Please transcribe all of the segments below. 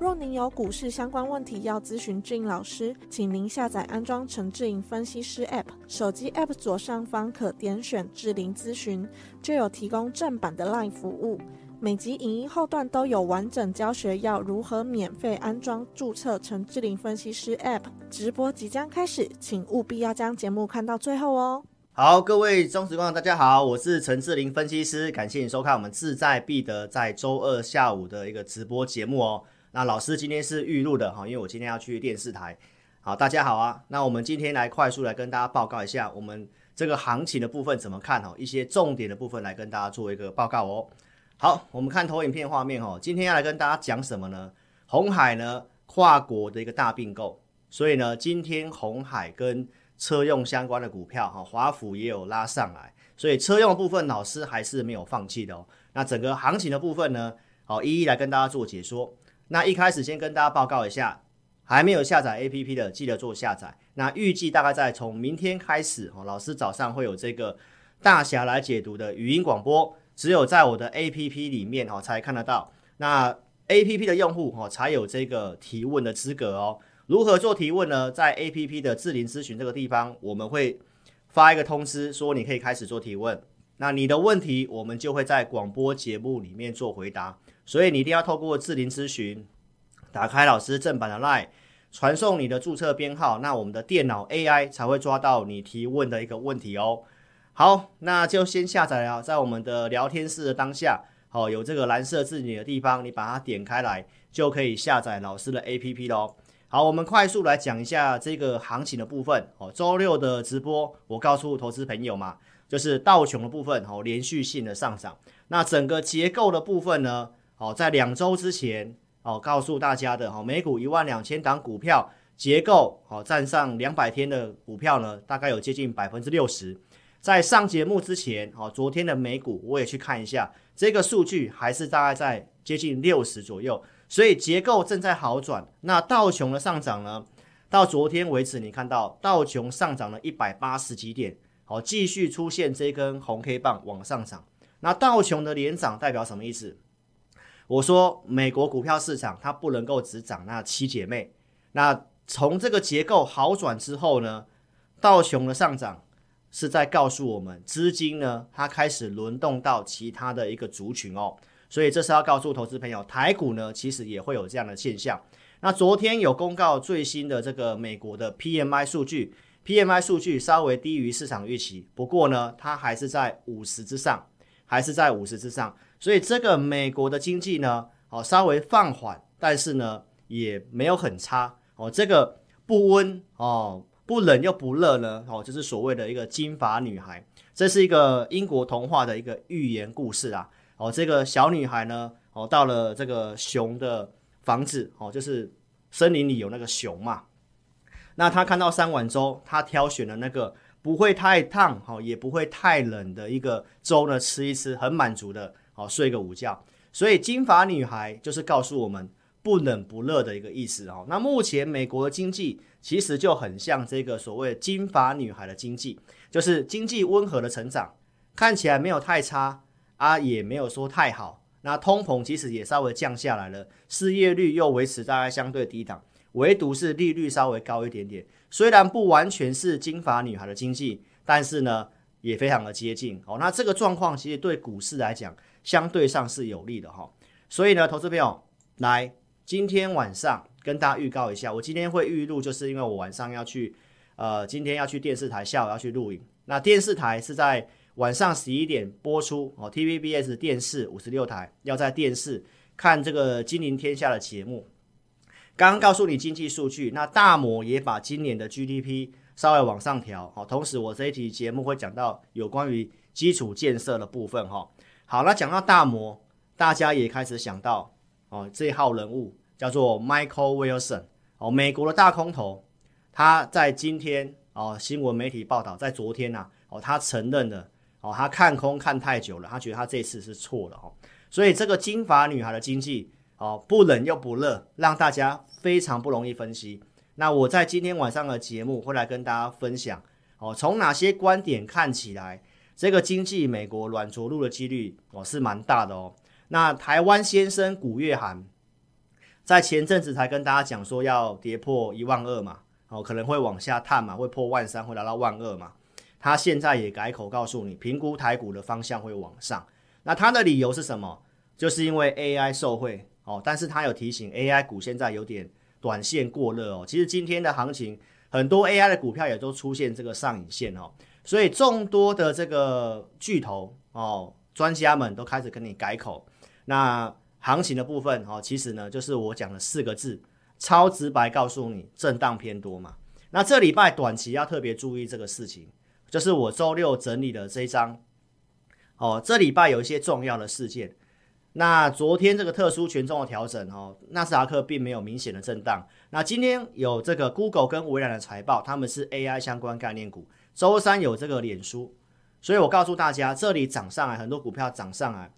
若您有股市相关问题要咨询志颖老师，请您下载安装陈志颖分析师 App，手机 App 左上方可点选志玲咨询，就有提供正版的 LINE 服务。每集影音后段都有完整教学，要如何免费安装、注册陈志玲分析师 App。直播即将开始，请务必要将节目看到最后哦。好，各位忠实观众，大家好，我是陈志玲分析师，感谢你收看我们志在必得在周二下午的一个直播节目哦。那老师今天是预录的哈，因为我今天要去电视台。好，大家好啊。那我们今天来快速来跟大家报告一下我们这个行情的部分怎么看哦，一些重点的部分来跟大家做一个报告哦。好，我们看投影片画面哦。今天要来跟大家讲什么呢？红海呢跨国的一个大并购，所以呢今天红海跟车用相关的股票哈，华府也有拉上来，所以车用部分老师还是没有放弃的哦。那整个行情的部分呢，好一一来跟大家做解说。那一开始先跟大家报告一下，还没有下载 APP 的，记得做下载。那预计大概在从明天开始，哦，老师早上会有这个大侠来解读的语音广播，只有在我的 APP 里面哦才看得到。那 APP 的用户哦才有这个提问的资格哦。如何做提问呢？在 APP 的智霖咨询这个地方，我们会发一个通知，说你可以开始做提问。那你的问题，我们就会在广播节目里面做回答。所以你一定要透过智霖咨询，打开老师正版的 LINE，传送你的注册编号，那我们的电脑 AI 才会抓到你提问的一个问题哦。好，那就先下载啊，在我们的聊天室的当下，好，有这个蓝色字体的地方，你把它点开来，就可以下载老师的 APP 喽。好，我们快速来讲一下这个行情的部分哦。周六的直播，我告诉投资朋友嘛，就是道琼的部分哦，连续性的上涨。那整个结构的部分呢？好，在两周之前，哦，告诉大家的，哈，美股一万两千档股票结构，好，站上两百天的股票呢，大概有接近百分之六十。在上节目之前，哦，昨天的美股我也去看一下，这个数据还是大概在接近六十左右，所以结构正在好转。那道琼的上涨呢，到昨天为止，你看到道琼上涨了一百八十几点，好，继续出现这根红 K 棒往上涨。那道琼的连涨代表什么意思？我说，美国股票市场它不能够只涨那七姐妹。那从这个结构好转之后呢，道琼的上涨是在告诉我们，资金呢它开始轮动到其他的一个族群哦。所以这是要告诉投资朋友，台股呢其实也会有这样的现象。那昨天有公告最新的这个美国的 PMI 数据，PMI 数据稍微低于市场预期，不过呢它还是在五十之上，还是在五十之上。所以这个美国的经济呢，哦，稍微放缓，但是呢也没有很差哦。这个不温哦，不冷又不热呢，哦，就是所谓的一个金发女孩。这是一个英国童话的一个寓言故事啊。哦，这个小女孩呢，哦，到了这个熊的房子，哦，就是森林里有那个熊嘛。那她看到三碗粥，她挑选了那个不会太烫，哦，也不会太冷的一个粥呢，吃一吃，很满足的。好，睡个午觉，所以金发女孩就是告诉我们不冷不热的一个意思哦。那目前美国的经济其实就很像这个所谓金发女孩的经济，就是经济温和的成长，看起来没有太差啊，也没有说太好。那通膨其实也稍微降下来了，失业率又维持大概相对低档，唯独是利率稍微高一点点。虽然不完全是金发女孩的经济，但是呢也非常的接近哦。那这个状况其实对股市来讲，相对上是有利的哈，所以呢，投资朋友来，今天晚上跟大家预告一下，我今天会预录，就是因为我晚上要去，呃，今天要去电视台，下午要去录影。那电视台是在晚上十一点播出哦，TVBS 电视五十六台要在电视看这个《金临天下》的节目。刚刚告诉你经济数据，那大摩也把今年的 GDP 稍微往上调哦。同时，我这一期节目会讲到有关于基础建设的部分哈。好，那讲到大摩，大家也开始想到哦，这一号人物叫做 Michael Wilson 哦，美国的大空头。他在今天哦，新闻媒体报道，在昨天呐、啊，哦，他承认了，哦，他看空看太久了，他觉得他这次是错的哦，所以这个金发女孩的经济哦，不冷又不热，让大家非常不容易分析。那我在今天晚上的节目会来跟大家分享哦，从哪些观点看起来，这个经济美国软着陆的几率哦是蛮大的哦。那台湾先生古月涵在前阵子才跟大家讲说要跌破一万二嘛。哦，可能会往下探嘛，会破万三，会来到万二嘛。他现在也改口告诉你，评估台股的方向会往上。那他的理由是什么？就是因为 AI 受惠哦。但是他有提醒 AI 股现在有点短线过热哦。其实今天的行情，很多 AI 的股票也都出现这个上影线哦。所以众多的这个巨头哦，专家们都开始跟你改口。那行情的部分哦，其实呢，就是我讲的四个字。超直白告诉你，震荡偏多嘛。那这礼拜短期要特别注意这个事情，就是我周六整理的这一张。哦，这礼拜有一些重要的事件。那昨天这个特殊权重的调整哦，纳斯达克并没有明显的震荡。那今天有这个 Google 跟微软的财报，他们是 AI 相关概念股。周三有这个脸书，所以我告诉大家，这里涨上来很多股票涨上来，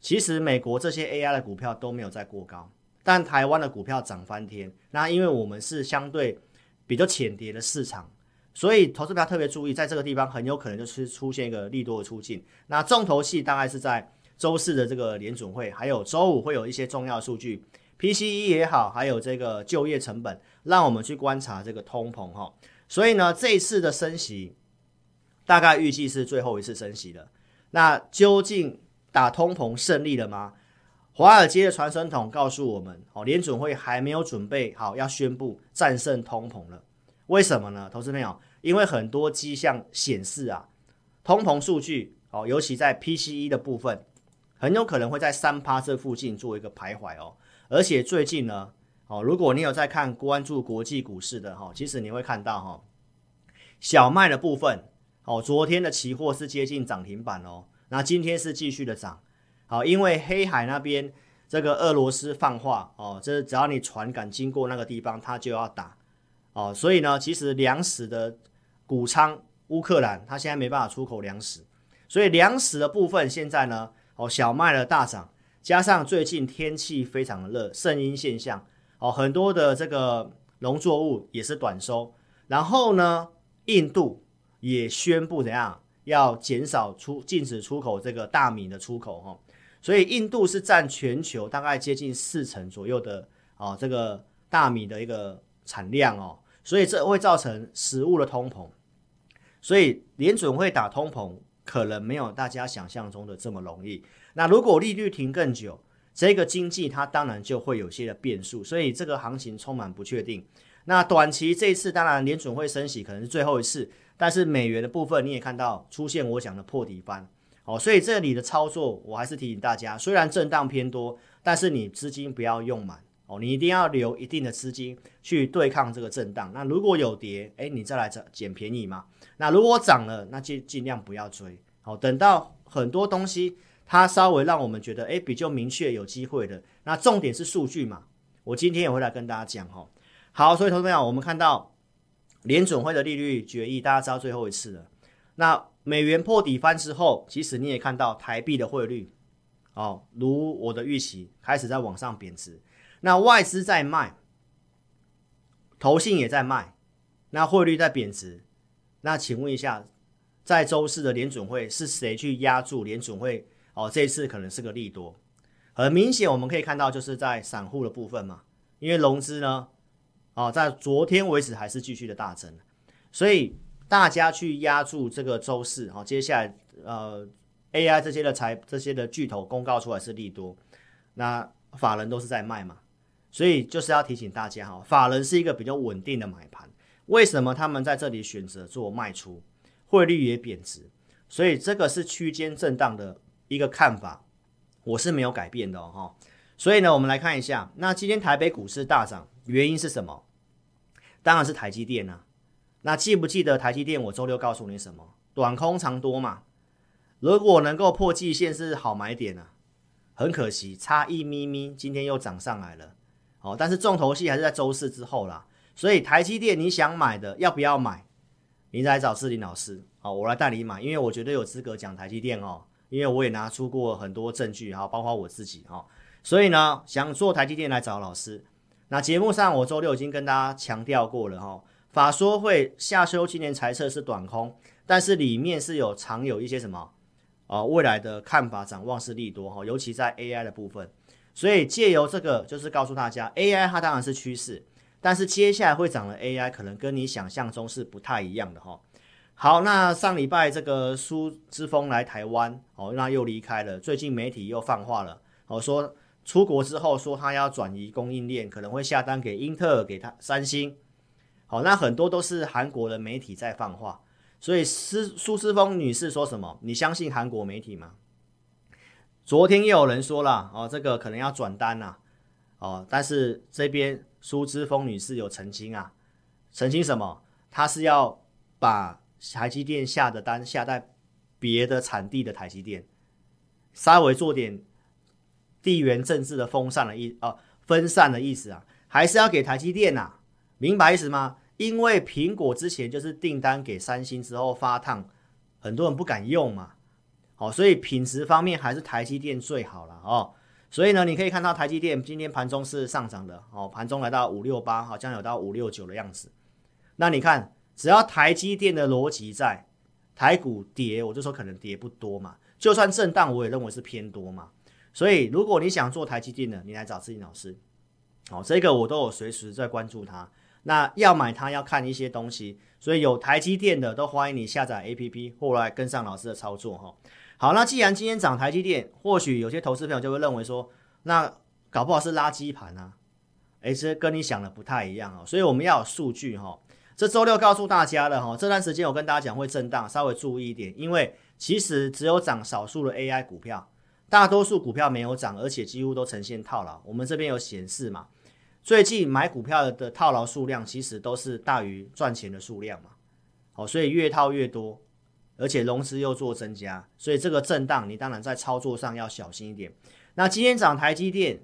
其实美国这些 AI 的股票都没有再过高。但台湾的股票涨翻天，那因为我们是相对比较浅碟的市场，所以投资票特别注意，在这个地方很有可能就是出现一个利多的出境。那重头戏大概是在周四的这个联准会，还有周五会有一些重要数据，PCE 也好，还有这个就业成本，让我们去观察这个通膨哈。所以呢，这一次的升息大概预计是最后一次升息了。那究竟打通膨胜利了吗？华尔街的传声筒告诉我们，哦，联准会还没有准备好要宣布战胜通膨了。为什么呢？投资朋友，因为很多迹象显示啊，通膨数据哦，尤其在 PCE 的部分，很有可能会在三趴这附近做一个徘徊哦。而且最近呢，哦，如果你有在看关注国际股市的哈，其实你会看到哈，小麦的部分哦，昨天的期货是接近涨停板哦，那今天是继续的涨。好，因为黑海那边这个俄罗斯放话哦，这只要你船敢经过那个地方，他就要打哦。所以呢，其实粮食的谷仓乌克兰，它现在没办法出口粮食，所以粮食的部分现在呢，哦，小麦的大涨，加上最近天气非常的热，盛阴现象哦，很多的这个农作物也是短收。然后呢，印度也宣布怎样要减少出禁止出口这个大米的出口哈。所以印度是占全球大概接近四成左右的哦，这个大米的一个产量哦，所以这会造成食物的通膨。所以联准会打通膨可能没有大家想象中的这么容易。那如果利率停更久，这个经济它当然就会有些的变数，所以这个行情充满不确定。那短期这一次当然联准会升息可能是最后一次，但是美元的部分你也看到出现我讲的破底翻。哦，所以这里的操作，我还是提醒大家，虽然震荡偏多，但是你资金不要用满哦，你一定要留一定的资金去对抗这个震荡。那如果有跌，诶，你再来捡捡便宜嘛。那如果涨了，那就尽量不要追。好，等到很多东西它稍微让我们觉得诶比较明确有机会的，那重点是数据嘛。我今天也会来跟大家讲哈。好，所以同学们，我们看到联准会的利率决议，大家知道最后一次了。那美元破底翻之后，其实你也看到台币的汇率，哦，如我的预期，开始在往上贬值。那外资在卖，投信也在卖，那汇率在贬值。那请问一下，在周四的联准会是谁去压住联准会？哦，这一次可能是个利多。很明显，我们可以看到就是在散户的部分嘛，因为融资呢，哦，在昨天为止还是继续的大增，所以。大家去押注这个周四，好，接下来呃，AI 这些的财这些的巨头公告出来是利多，那法人都是在卖嘛，所以就是要提醒大家哈，法人是一个比较稳定的买盘，为什么他们在这里选择做卖出？汇率也贬值，所以这个是区间震荡的一个看法，我是没有改变的哈。所以呢，我们来看一下，那今天台北股市大涨，原因是什么？当然是台积电啊。那记不记得台积电？我周六告诉你什么？短空长多嘛。如果能够破季线是好买点啊。很可惜，差一咪咪，今天又涨上来了。哦，但是重头戏还是在周四之后啦。所以台积电你想买的要不要买？你来找志林老师，好，我来带你买，因为我绝对有资格讲台积电哦，因为我也拿出过很多证据，哈，包括我自己哈。所以呢，想做台积电来找老师。那节目上我周六已经跟大家强调过了哈，法说会下修今年财测是短空，但是里面是有藏有一些什么啊未来的看法展望是利多哈，尤其在 AI 的部分。所以借由这个就是告诉大家，AI 它当然是趋势，但是接下来会涨的 AI 可能跟你想象中是不太一样的哈。好，那上礼拜这个苏之峰来台湾哦，那又离开了，最近媒体又放话了，哦说。出国之后说他要转移供应链，可能会下单给英特尔、给他三星。好，那很多都是韩国的媒体在放话，所以苏苏姿丰女士说什么？你相信韩国媒体吗？昨天又有人说了哦，这个可能要转单呐、啊，哦，但是这边苏姿丰女士有澄清啊，澄清什么？她是要把台积电下的单下在别的产地的台积电，稍微做点。地缘政治的分散的意哦，分散的意思啊，还是要给台积电呐、啊，明白意思吗？因为苹果之前就是订单给三星之后发烫，很多人不敢用嘛，好，所以品质方面还是台积电最好了哦。所以呢，你可以看到台积电今天盘中是上涨的哦，盘中来到五六八，好像有到五六九的样子。那你看，只要台积电的逻辑在，台股跌，我就说可能跌不多嘛，就算震荡，我也认为是偏多嘛。所以，如果你想做台积电的，你来找志霖老师。好，这个我都有随时在关注他。那要买它要看一些东西，所以有台积电的都欢迎你下载 APP，后来跟上老师的操作哈。好，那既然今天涨台积电，或许有些投资朋友就会认为说，那搞不好是垃圾盘啊。哎，这跟你想的不太一样哦。所以我们要有数据哈。这周六告诉大家了哈，这段时间我跟大家讲会震荡，稍微注意一点，因为其实只有涨少数的 AI 股票。大多数股票没有涨，而且几乎都呈现套牢。我们这边有显示嘛？最近买股票的套牢数量其实都是大于赚钱的数量嘛。好，所以越套越多，而且融资又做增加，所以这个震荡你当然在操作上要小心一点。那今天涨台积电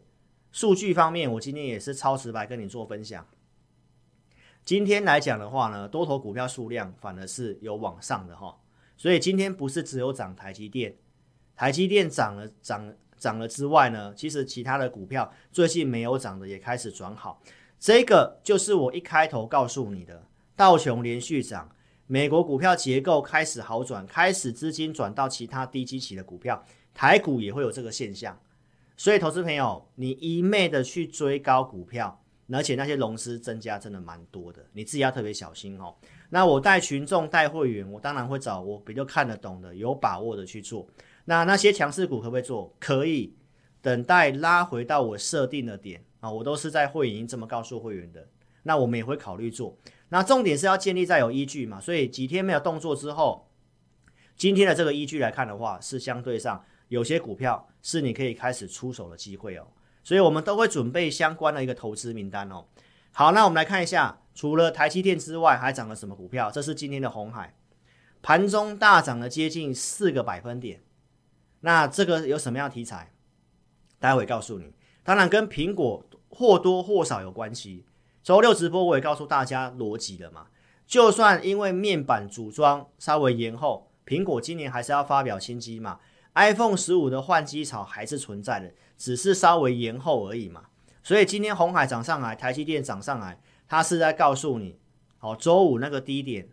数据方面，我今天也是超直白跟你做分享。今天来讲的话呢，多头股票数量反而是有往上的哈，所以今天不是只有涨台积电。台积电涨了，涨涨了之外呢，其实其他的股票最近没有涨的也开始转好。这个就是我一开头告诉你的，道琼连续涨，美国股票结构开始好转，开始资金转到其他低基期的股票，台股也会有这个现象。所以，投资朋友，你一昧的去追高股票，而且那些融资增加真的蛮多的，你自己要特别小心哦。那我带群众带会员，我当然会找我比较看得懂的、有把握的去做。那那些强势股可不可以做？可以，等待拉回到我设定的点啊，我都是在会员这么告诉会员的。那我们也会考虑做。那重点是要建立在有依据嘛，所以几天没有动作之后，今天的这个依据来看的话，是相对上有些股票是你可以开始出手的机会哦。所以我们都会准备相关的一个投资名单哦。好，那我们来看一下，除了台积电之外，还涨了什么股票？这是今天的红海，盘中大涨了接近四个百分点。那这个有什么样的题材？待会告诉你。当然跟苹果或多或少有关系。周六直播我也告诉大家逻辑了嘛。就算因为面板组装稍微延后，苹果今年还是要发表新机嘛。iPhone 十五的换机潮还是存在的，只是稍微延后而已嘛。所以今天红海涨上来，台积电涨上来，它是在告诉你，哦，周五那个低点，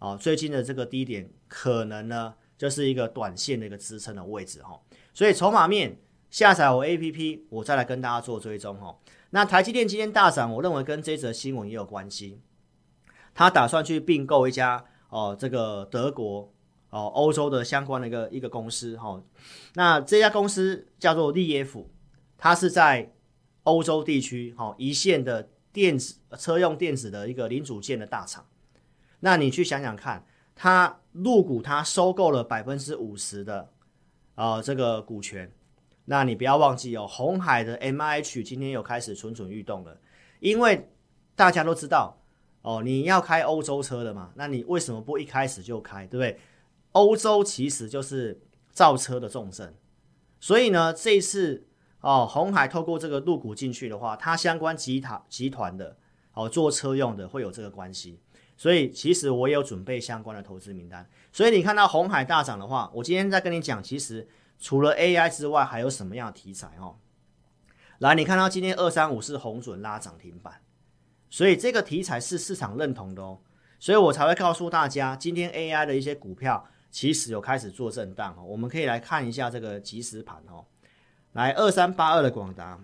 哦，最近的这个低点可能呢。就是一个短线的一个支撑的位置哈，所以筹码面下载我 APP，我再来跟大家做追踪哈。那台积电今天大涨，我认为跟这则新闻也有关系。他打算去并购一家哦，这个德国哦，欧洲的相关的一个一个公司哈。那这家公司叫做利耶夫，它是在欧洲地区哈一线的电子车用电子的一个零组件的大厂。那你去想想看。它入股，他收购了百分之五十的，呃，这个股权。那你不要忘记哦，红海的 MIH 今天又开始蠢蠢欲动了，因为大家都知道哦，你要开欧洲车的嘛，那你为什么不一开始就开，对不对？欧洲其实就是造车的重镇，所以呢，这一次哦，红海透过这个入股进去的话，它相关集团集团的哦，坐车用的会有这个关系。所以其实我也有准备相关的投资名单。所以你看到红海大涨的话，我今天在跟你讲，其实除了 AI 之外，还有什么样的题材哦？来，你看到今天二三五是红准拉涨停板，所以这个题材是市场认同的哦。所以我才会告诉大家，今天 AI 的一些股票其实有开始做震荡哦。我们可以来看一下这个即时盘哦。来，二三八二的广达，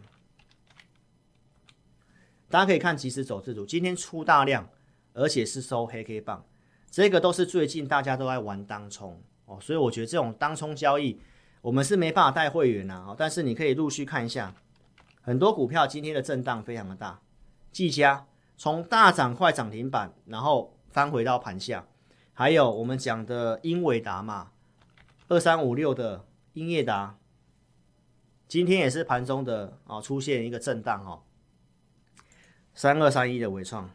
大家可以看即时走势图，今天出大量。而且是收黑 K 棒，这个都是最近大家都在玩当冲哦，所以我觉得这种当冲交易，我们是没办法带会员呐。但是你可以陆续看一下，很多股票今天的震荡非常的大。技嘉从大涨快涨停板，然后翻回到盘下，还有我们讲的英伟达嘛，二三五六的英业达，今天也是盘中的哦出现一个震荡哦，三二三一的纬创。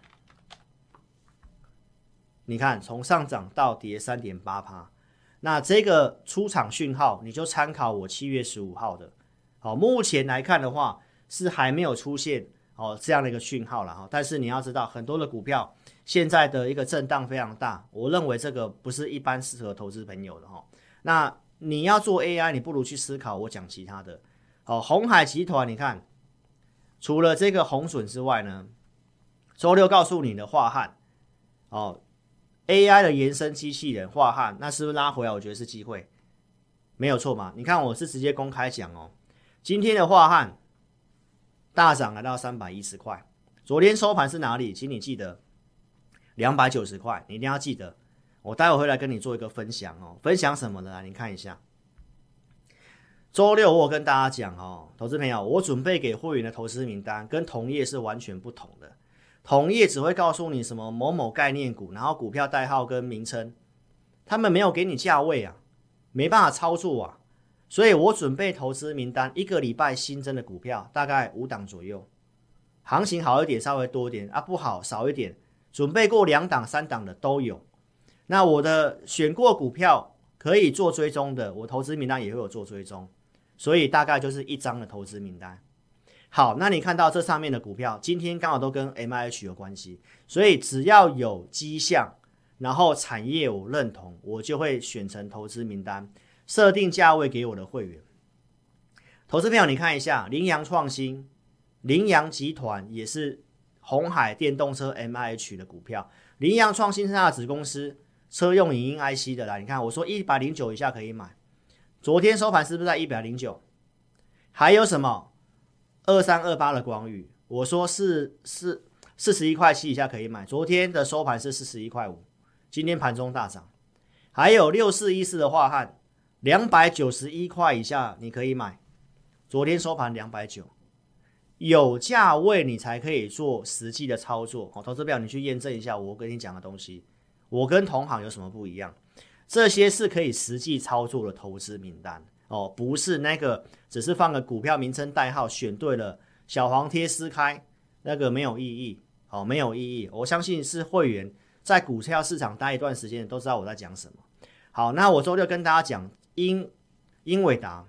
你看，从上涨到跌三点八趴，那这个出场讯号你就参考我七月十五号的。好，目前来看的话是还没有出现哦这样的一个讯号了哈。但是你要知道，很多的股票现在的一个震荡非常大，我认为这个不是一般适合投资朋友的哈。那你要做 AI，你不如去思考我讲其他的。好，红海集团，你看，除了这个鸿准之外呢，周六告诉你的樺汉，哦。AI 的延伸机器人樺汉，那是不是拉回来？我觉得是机会，没有错嘛。你看我是直接公开讲哦，今天的樺汉大涨来到三百一十块，昨天收盘是哪里？请你记得两百九十块，你一定要记得。我待会回来跟你做一个分享哦，分享什么呢？你看一下，周六我跟大家讲哦，投资朋友，我准备给会员的投资名单跟同业是完全不同的。同业只会告诉你什么某某概念股，然后股票代号跟名称，他们没有给你价位啊，没办法操作啊，所以我准备投资名单，一个礼拜新增的股票大概五档左右，行情好一点稍微多一点啊，不好少一点，准备过两档三档的都有。那我的选过股票可以做追踪的，我投资名单也会有做追踪，所以大概就是一张的投资名单。好，那你看到这上面的股票，今天刚好都跟 MIH 有关系，所以只要有迹象，然后产业我认同，我就会选成投资名单，设定价位给我的会员。投资朋友，你看一下，羚羊创新、羚羊集团也是鸿海电动车 MIH 的股票，羚羊创新是它的子公司，车用影音 IC 的啦。你看，我说一百零九以下可以买，昨天收盘是不是在一百零九？还有什么？二三二八的广宇，我说是是四十一块七以下可以买，昨天的收盘是四十一块五，今天盘中大涨。还有六四一四的樺汉，两百九十一块以下你可以买，昨天收盘两百九，有价位你才可以做实际的操作。好，投资表你去验证一下我跟你讲的东西，我跟同行有什么不一样？这些是可以实际操作的投资名单。哦，不是那个，只是放个股票名称代号，选对了，小黄贴撕开，那个没有意义，哦，没有意义。我相信是会员在股票市场待一段时间，都知道我在讲什么。好，那我周六跟大家讲英英伟达，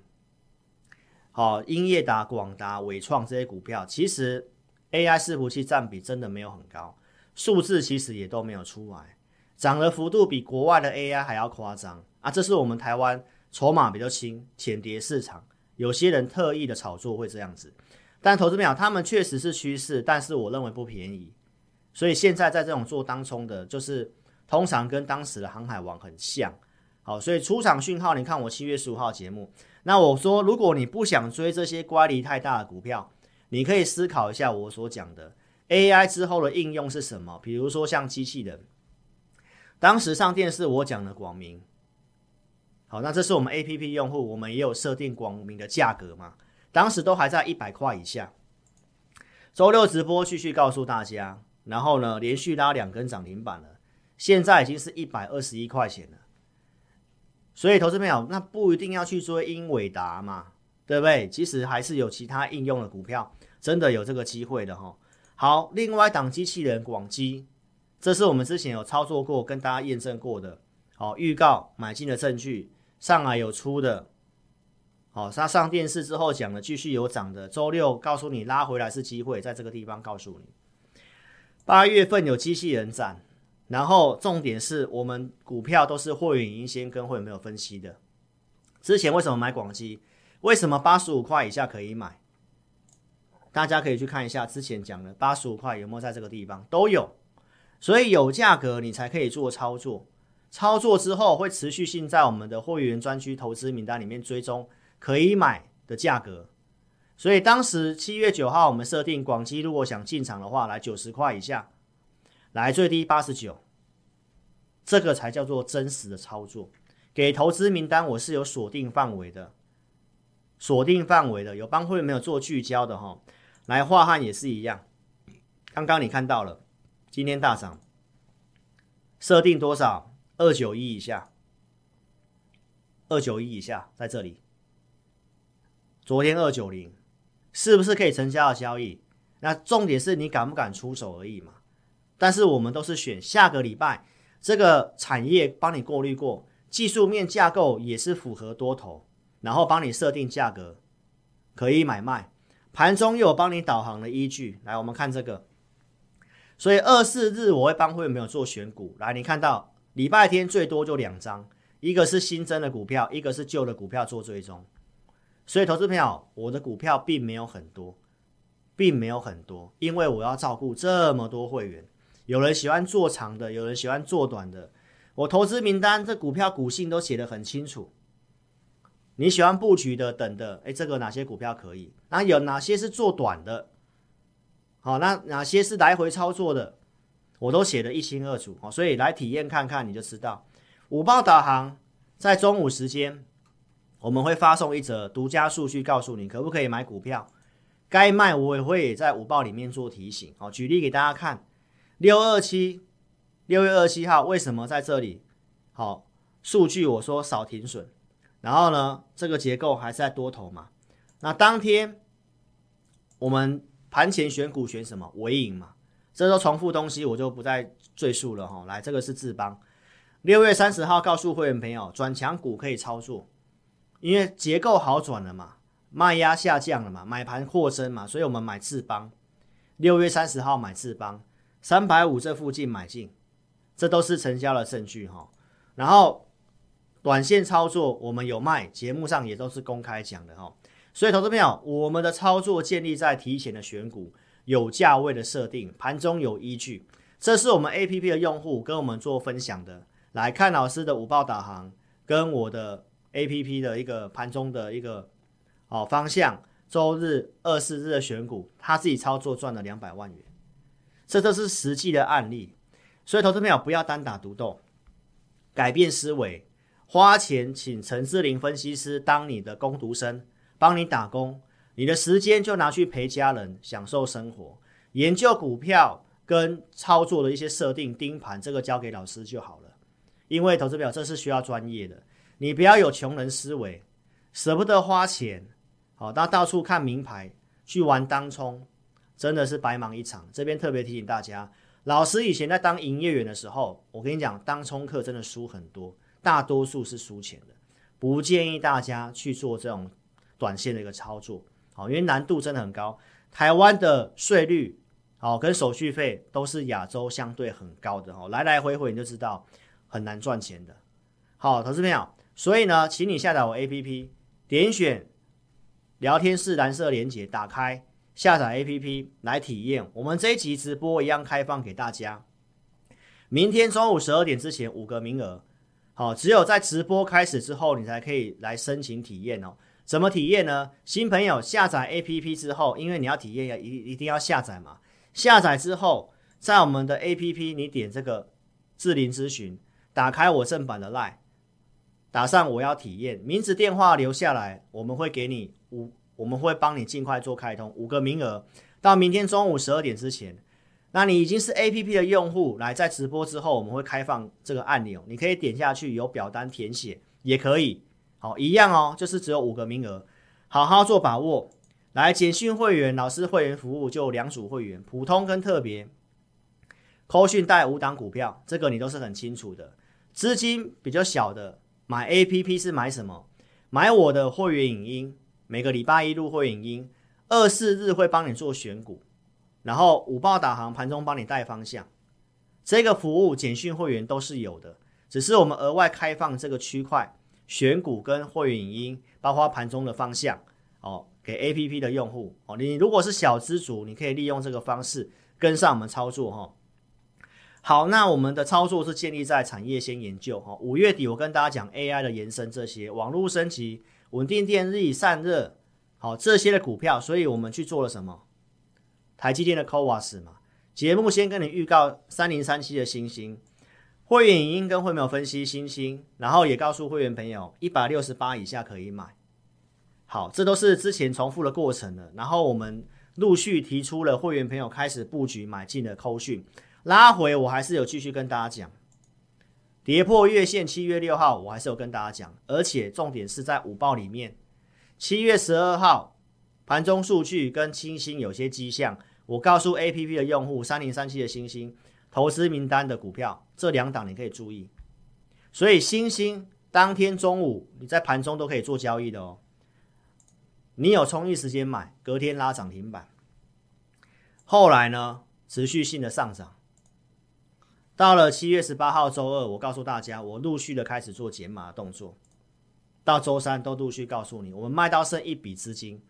好，英业达、广达、伟创这些股票，其实 AI 伺服器占比真的没有很高，数字其实也都没有出来，涨的幅度比国外的 AI 还要夸张啊！这是我们台湾。筹码比较轻，浅碟市场，有些人特意的炒作会这样子，但投资没有他们确实是趋势，但是我认为不便宜，所以现在在这种做当冲的，就是通常跟当时的航海王很像，好，所以出场讯号，你看我七月十五号节目，那我说如果你不想追这些乖离太大的股票，你可以思考一下我所讲的 AI 之后的应用是什么，比如说像机器人，当时上电视我讲的广明。好，那这是我们 APP 用户，我们也有设定广明的价格嘛？当时都还在一百块以下。周六直播继续告诉大家，然后呢，连续拉两根涨停板了，现在已经是一百二十一块钱了。所以，投资朋友，那不一定要去追英伟达嘛，对不对？其实还是有其他应用的股票，真的有这个机会的哈。好，另外一档机器人广基，这是我们之前有操作过，跟大家验证过的，好，预告买进的证据。上来有出的，好，他上电视之后讲的继续有涨的。周六告诉你拉回来是机会，在这个地方告诉你。八月份有机器人展，然后重点是我们股票都是会员已先跟会员没有分析的。之前为什么买广基？为什么八十五块以下可以买？大家可以去看一下之前讲的八十五块有没有在这个地方都有，所以有价格你才可以做操作。操作之后会持续性在我们的会员专区投资名单里面追踪可以买的价格。所以当时七月九号我们设定广基，如果想进场的话，来九十块以下，来最低八十九，这个才叫做真实的操作。给投资名单我是有锁定范围的，锁定范围的有帮会没有做聚焦的哈，来樺汉也是一样。刚刚你看到了，今天大涨，设定多少？二九一以下，二九一以下在这里。昨天二九零，是不是可以成交的交易？那重点是你敢不敢出手而已嘛。但是我们都是选下个礼拜这个产业帮你过滤过。技术面架构也是符合多头，然后帮你设定价格，可以买卖，盘中又有帮你导航的依据。来，我们看这个，所以二四日我会帮会员没有做选股。来，你看到礼拜天最多就两张，一个是新增的股票，一个是旧的股票做追踪。所以，投资朋友，我的股票并没有很多，并没有很多，因为我要照顾这么多会员，有人喜欢做长的，有人喜欢做短的。我投资名单，这股票股性都写得很清楚。你喜欢布局的，等的，哎，这个哪些股票可以？那有哪些是做短的？好，那哪些是来回操作的？我都写得一清二楚。所以来体验看看，你就知道。午报导航在中午时间，我们会发送一则独家数据，告诉你可不可以买股票，该卖我也会在午报里面做提醒。好，举例给大家看，六二七。六月二七号，为什么在这里？好，数据我说少停损，然后呢，这个结构还是在多头嘛？那当天我们盘前选股选什么？微影嘛？这都重复东西，我就不再赘述了哈。来，这个是智邦。六月三十号告诉会员朋友，转强股可以操作，因为结构好转了嘛，卖压下降了嘛，买盘扩增嘛，所以我们买智邦。六月三十号买智邦，三百五这附近买进。这都是成交的证据哈，然后短线操作我们有卖，节目上也都是公开讲的哈，所以投资朋友，我们的操作建立在提前的选股、有价位的设定、盘中有依据，这是我们 APP 的用户跟我们做分享的。来看老师的午报导航跟我的 APP 的一个盘中的一个好方向，周日、二四日的选股，他自己操作赚了两百万元，这都是实际的案例。所以，投资朋友不要单打独斗，改变思维，花钱请陈志玲分析师当你的工读生，帮你打工，你的时间就拿去陪家人，享受生活，研究股票跟操作的一些设定、盯盘，这个交给老师就好了。因为投资表这是需要专业的，你不要有穷人思维，舍不得花钱，好，那到处看名牌去玩当冲，真的是白忙一场。这边特别提醒大家。老师以前在当营业员的时候，我跟你讲，当冲客真的输很多，大多数是输钱的，不建议大家去做这种短线的一个操作，好，因为难度真的很高。台湾的税率，好，跟手续费都是亚洲相对很高的，哦，来来回回你就知道很难赚钱的。好，投资朋友，所以呢，请你下载我 APP，点选聊天室蓝色连接，打开。下载 APP 来体验，我们这一集直播一样开放给大家。明天中午十二点之前五个名额，好，只有在直播开始之后，你才可以来申请体验哦。怎么体验呢？新朋友下载 APP 之后，因为你要体验要一一定要下载嘛。下载之后，在我们的 APP 你点这个智霖咨询，打开我正版的 LINE，打上我要体验，名字电话留下来，我们会给你五。我们会帮你尽快做开通，五个名额到明天中午十二点之前。那你已经是 APP 的用户，来在直播之后，我们会开放这个按钮，你可以点下去，有表单填写也可以。好，一样哦，就是只有五个名额，好好做把握。来，简讯会员、老师会员服务就两组会员，普通跟特别。扣讯带五档股票，这个你都是很清楚的。资金比较小的，买 APP 是买什么？买我的会员影音。每个礼拜一入会影音，二四日会帮你做选股，然后五报导航盘中帮你带方向，这个服务简讯会员都是有的，只是我们额外开放这个区块选股跟会员影音，包括盘中的方向哦，给 APP 的用户哦。你如果是小资主，你可以利用这个方式跟上我们操作哈、哦。好，那我们的操作是建立在产业先研究哈。五月底我跟大家讲 AI 的延伸，这些网络升级、稳定电力散热，好这些的股票，所以我们去做了什么？台积电的 CoWoS 嘛。节目先跟你预告三零三七的欣兴，会员影音跟会没有分析星星，然后也告诉会员朋友一百六十八以下可以买。好，这都是之前重复的过程了。然后我们陆续提出了会员朋友开始布局买进的扣讯。拉回，我还是有继续跟大家讲，跌破月线，七月六号，我还是有跟大家讲，而且重点是在五报里面，七月十二号盘中数据跟星星有些迹象，我告诉 APP 的用户，三零三七的星星投资名单的股票，这两档你可以注意，所以星星当天中午你在盘中都可以做交易的哦，你有充裕时间买，隔天拉涨停板，后来呢，持续性的上涨。到了七月十八号周二，我告诉大家，我陆续的开始做减码的动作。到周三都陆续告诉你，我们卖到剩一笔资金。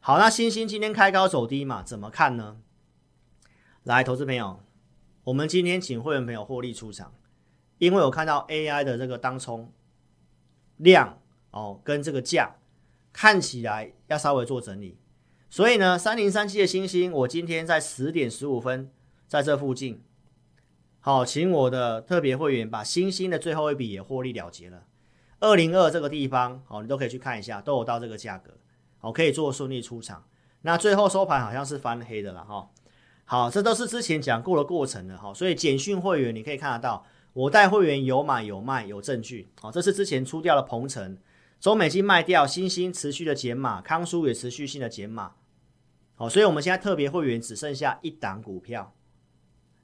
好，那星星今天开高走低嘛，怎么看呢？来，投资朋友，我们今天请会员朋友获利出场，因为我看到 AI 的这个当冲量哦，跟这个价看起来要稍微做整理，所以呢，三零三七的星星，我今天在十点十五分在这附近。好，请我的特别会员把星星的最后一笔也获利了结了。二零二这个地方，好，你都可以去看一下，都有到这个价格，好，可以做顺利出场。那最后收盘好像是翻黑的了哈。好，这都是之前讲过的过程了哈。所以简讯会员你可以看得到，我带会员有买有卖有证据。好，这是之前出掉的鹏程，中美金卖掉，新兴持续的减码，康舒也持续性的减码。好，所以我们现在特别会员只剩下一档股票。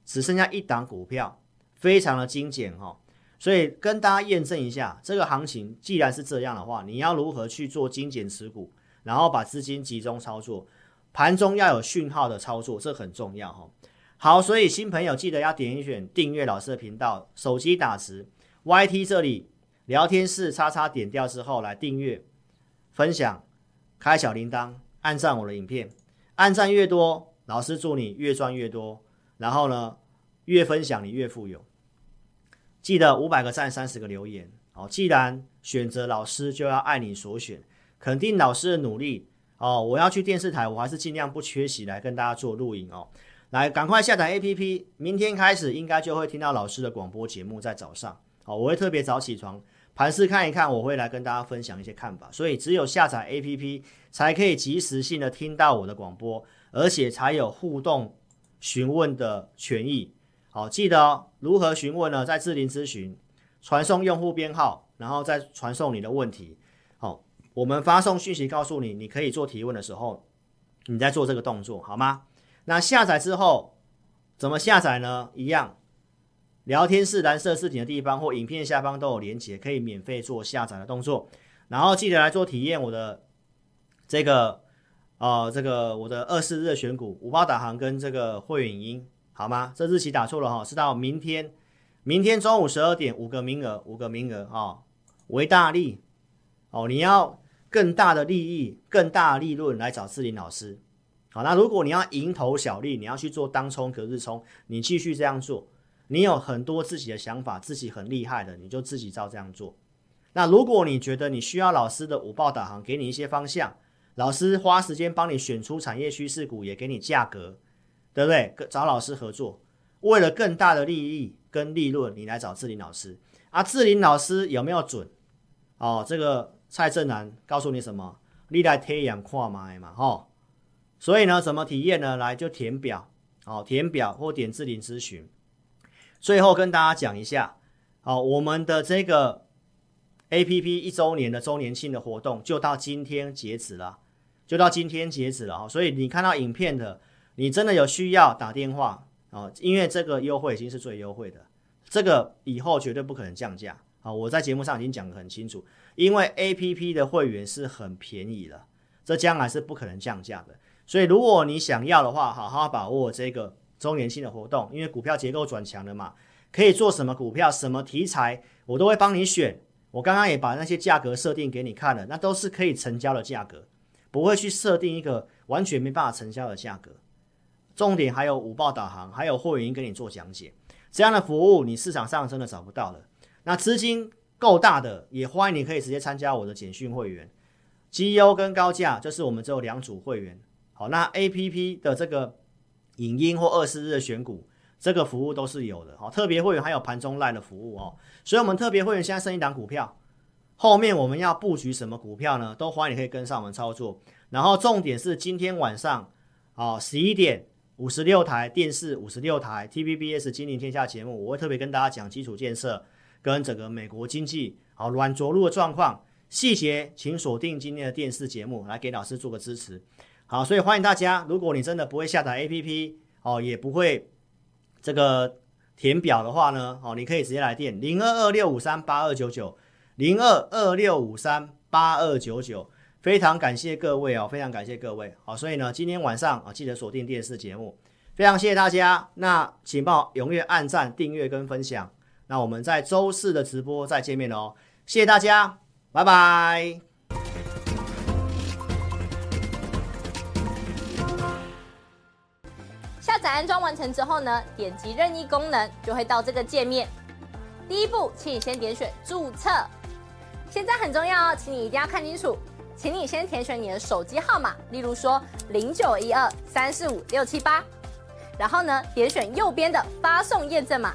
只剩下一档股票，非常的精简哈，所以跟大家验证一下，这个行情既然是这样的话，你要如何去做精简持股，然后把资金集中操作，盘中要有讯号的操作，这很重要哈。好，所以新朋友记得要点一选订阅老师的频道，手机打字，YT 这里聊天室叉叉点掉之后来订阅、分享、开小铃铛、按赞我的影片，按赞越多，老师祝你越赚越多。然后呢，越分享你越富有。记得五百个赞，三十个留言哦。既然选择老师，就要爱你所选，肯定老师的努力哦。我要去电视台，我还是尽量不缺席来跟大家做录影哦。来，赶快下载 APP，明天开始应该就会听到老师的广播节目在早上哦。我会特别早起床，盘势看一看，我会来跟大家分享一些看法。所以只有下载 APP 才可以及时性的听到我的广播，而且才有互动。询问的权益，好，记得哦，如何询问呢？在智林咨询，传送用户编号，然后再传送你的问题。我们发送讯息告诉你，你可以做提问的时候，你在做这个动作，好吗？那下载之后怎么下载呢？一样，聊天室蓝色字体的地方或影片下方都有连结，可以免费做下载的动作。然后记得来做体验我的这个。哦，这个我的二四日选股午报导航跟这个会员音好吗？这日期打错了哈，是到明天，明天中午十二点五个名额，五个名额啊，为大利哦，你要更大的利益、更大的利润来找志霖老师。好，那如果你要蝇头小利，你要去做当冲、隔日冲，你继续这样做。你有很多自己的想法，自己很厉害的，你就自己照这样做。那如果你觉得你需要老师的五报导航，给你一些方向。老师花时间帮你选出产业趋势股，也给你价格，对不对？找老师合作，为了更大的利益跟利润，你来找志霖老师。啊，志霖老师有没有准？哦，这个蔡正南告诉你什么？你来贴眼跨买嘛，哈。所以呢，怎么体验呢？来就填表，哦，填表或点志霖咨询。最后跟大家讲一下，哦，我们的这个 APP 一周年的周年庆的活动就到今天截止了。就到今天截止了哈，所以你看到影片的，你真的有需要打电话啊，因为这个优惠已经是最优惠的，这个以后绝对不可能降价啊！我在节目上已经讲得很清楚，因为 APP 的会员是很便宜的，这将来是不可能降价的，所以如果你想要的话，好好把握这个周年庆的活动，因为股票结构转强了嘛，可以做什么股票、什么题材，我都会帮你选。我刚刚也把那些价格设定给你看了，那都是可以成交的价格，不会去设定一个完全没办法成交的价格。重点还有五报导航，还有会员跟你做讲解，这样的服务你市场上真的找不到了。那资金够大的，也欢迎你可以直接参加我的简讯会员，绩优跟高价，就是我们只有两组会员。好，那 APP 的这个影音或二十日的选股，这个服务都是有的。好，特别会员还有盘中赖的服务哦。所以，我们特别会员现在剩一档股票，后面我们要布局什么股票呢？都欢迎你可以跟上我们操作。然后重点是今天晚上啊，十一点。五十六台电视，五十六台 TVBS 金陵天下节目，我会特别跟大家讲基础建设跟整个美国经济好软着陆的状况细节，请锁定今天的电视节目来给老师做个支持。好，所以欢迎大家，如果你真的不会下载 APP 哦，也不会这个填表的话呢，哦，你可以直接来电零二二六五三八二九九零二二六五三八二九九。非常感谢各位哦，非常感谢各位。好，所以呢，今天晚上啊，记得锁定电视节目。非常谢谢大家。那请帮我踊跃按赞、订阅跟分享。那我们在周四的直播再见面哦。谢谢大家，拜拜。下载安装完成之后呢，点击任意功能就会到这个界面。第一步，请你先点选注册。现在很重要哦，请你一定要看清楚。请你先填选你的手机号码，例如说零九一二三四五六七八，然后呢，点选右边的发送验证码。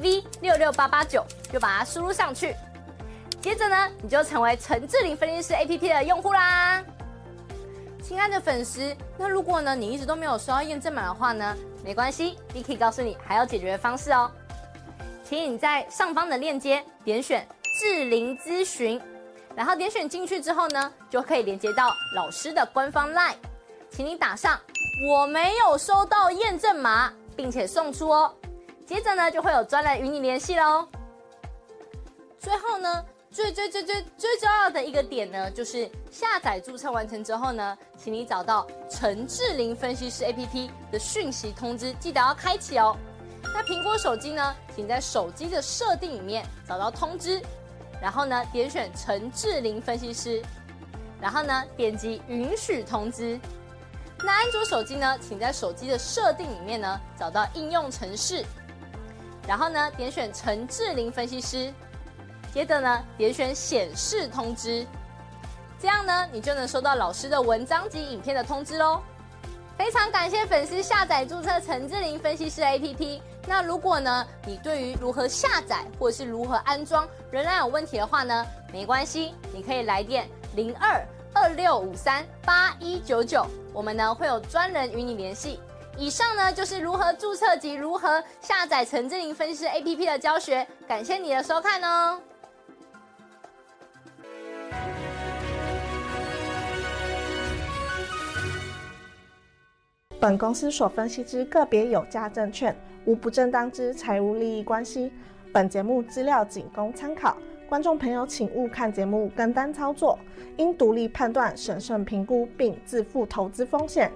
V 六六八八九，就把它输入上去。接着呢，你就成为陈智霖分析师 APP 的用户啦。亲爱的粉丝，那如果呢你一直都没有收到验证码的话呢，没关系，Vicky 告诉你还有解决的方式哦。请你在上方的链接点选智霖咨询。然后点选进去之后呢，就可以连接到老师的官方 LINE，请你打上我没有收到验证码，并且送出哦。接着呢，就会有专人与你联系喽。最后呢，最最最最最重要的一个点呢，就是下载注册完成之后呢，请你找到陈智霖分析师 APP 的讯息通知，记得要开启哦。那苹果手机呢，请在手机的设定里面找到通知。然后呢，点选陈智霖分析师，然后呢，点击允许通知。那安卓手机呢，请在手机的设定里面呢，找到应用程式，然后呢，点选陈智霖分析师，接着呢，点选显示通知，这样呢，你就能收到老师的文章及影片的通知喽。非常感谢粉丝下载注册陈智霖分析师 APP。那如果呢，你对于如何下载或者是如何安装仍然有问题的话呢，没关系，你可以来电零二二六五三八一九九，我们呢会有专人与你联系。以上呢就是如何注册及如何下载陈智霖分析师 APP 的教学，感谢你的收看哦。本公司所分析之个别有价证券，无不正当之财务利益关系。本节目资料仅供参考，观众朋友请勿看节目跟单操作，应独立判断、审慎评估并自负投资风险。